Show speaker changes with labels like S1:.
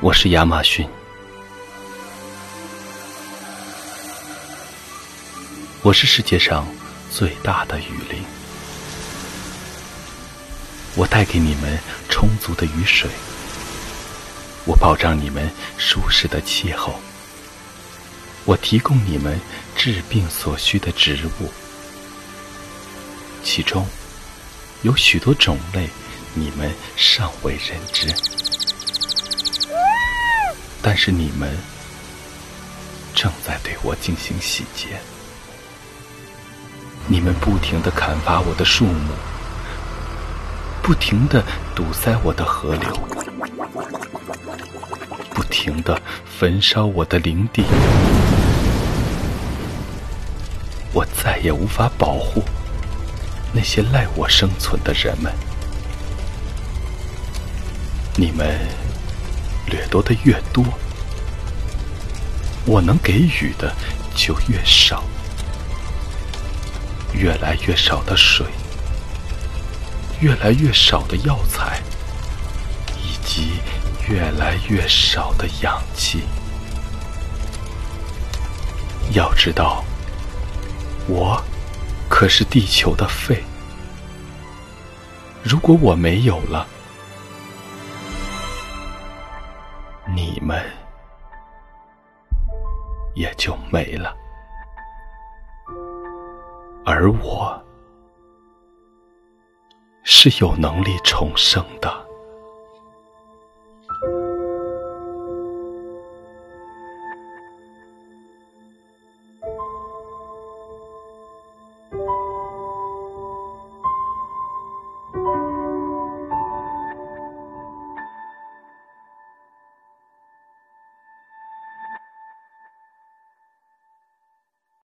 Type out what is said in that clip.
S1: 我是亚马逊，我是世界上最大的雨林。我带给你们充足的雨水，我保障你们舒适的气候，我提供你们治病所需的植物，其中有许多种类你们尚未认知。但是你们正在对我进行洗劫，你们不停的砍伐我的树木，不停的堵塞我的河流，不停的焚烧我的林地，我再也无法保护那些赖我生存的人们，你们。掠夺的越多，我能给予的就越少。越来越少的水，越来越少的药材，以及越来越少的氧气。要知道，我可是地球的肺。如果我没有了，们也就没了，而我是有能力重生的。